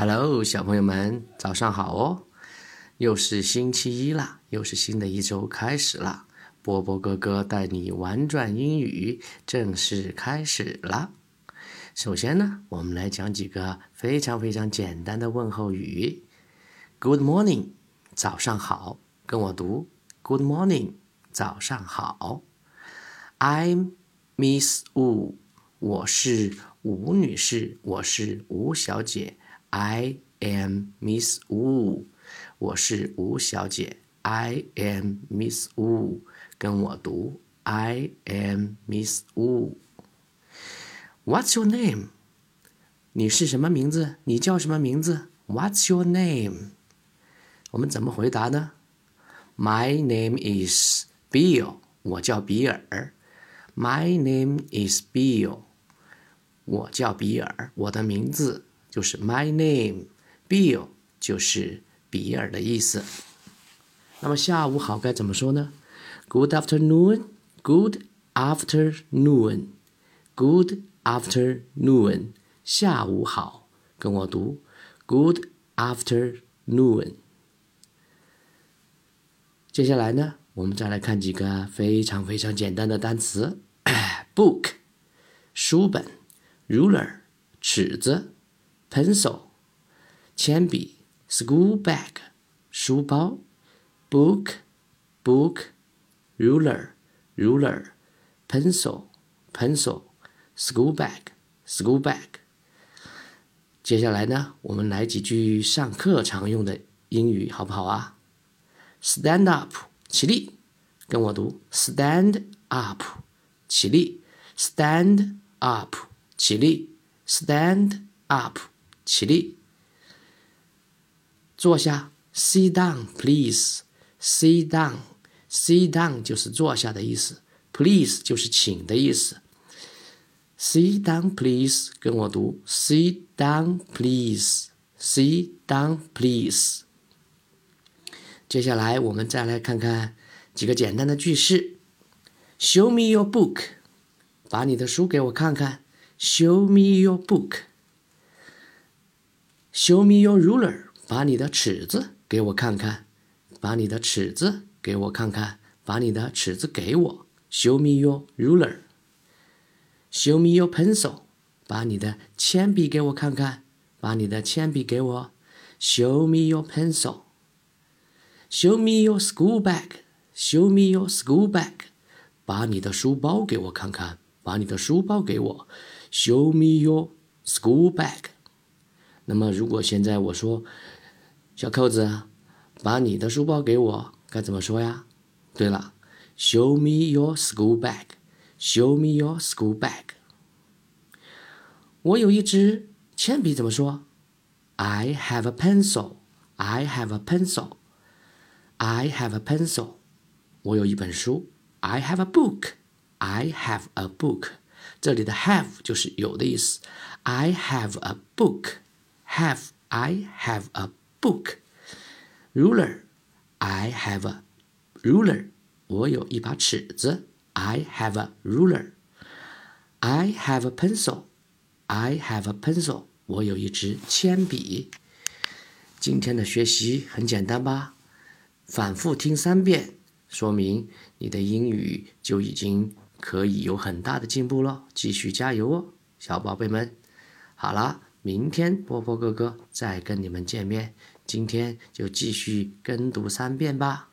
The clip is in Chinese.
Hello，小朋友们，早上好哦！又是星期一啦，又是新的一周开始啦。波波哥哥带你玩转英语正式开始啦。首先呢，我们来讲几个非常非常简单的问候语。Good morning，早上好，跟我读。Good morning，早上好。I'm Miss Wu，我是吴女士，我是吴小姐。I am Miss Wu，我是吴小姐。I am Miss Wu，跟我读。I am Miss Wu。What's your name？你是什么名字？你叫什么名字？What's your name？我们怎么回答呢？My name is Bill，我叫比尔。My name is Bill，我叫比尔，我的名字就是 My name，Bill 就是比尔的意思。那么下午好该怎么说呢？Good afternoon，Good afternoon，Good afternoon，下午好，跟我读，Good afternoon。接下来呢，我们再来看几个非常非常简单的单词。book 书本，ruler 尺子，pencil 铅笔，school bag 书包，book book ruler ruler pencil pencil school bag school bag。接下来呢，我们来几句上课常用的英语，好不好啊？Stand up 起立，跟我读，stand up 起立。Stand up，起立。Stand up，起立。坐下。Sit down, please. Sit down, sit down 就是坐下的意思。Please 就是请的意思。Sit down, please，跟我读。Sit down, please. Sit down, please. 接下来我们再来看看几个简单的句式。Show me your book. 把你的书给我看看，Show me your book. Show me your ruler. 把你的尺子给我看看，把你的尺子给我看看，把你的尺子给我，Show me your ruler. Show me your pencil. 把你的铅笔给我看看，把你的铅笔给我，Show me your pencil. Show me your school bag. Show me your school bag. 把你的书包给我看看。把你的书包给我，Show me your school bag。那么，如果现在我说，小扣子，把你的书包给我，该怎么说呀？对了，Show me your school bag。Show me your school bag。我有一支铅笔，怎么说？I have a pencil。I have a pencil。I have a pencil。我有一本书，I have a book。I have a book，这里的 have 就是有的意思。I have a book. Have I have a book。Ruler，I have a ruler，我有一把尺子。I have a ruler。I have a pencil，I have a pencil，我有一支铅笔。今天的学习很简单吧？反复听三遍，说明你的英语就已经。可以有很大的进步了，继续加油哦，小宝贝们！好了，明天波波哥哥再跟你们见面。今天就继续跟读三遍吧。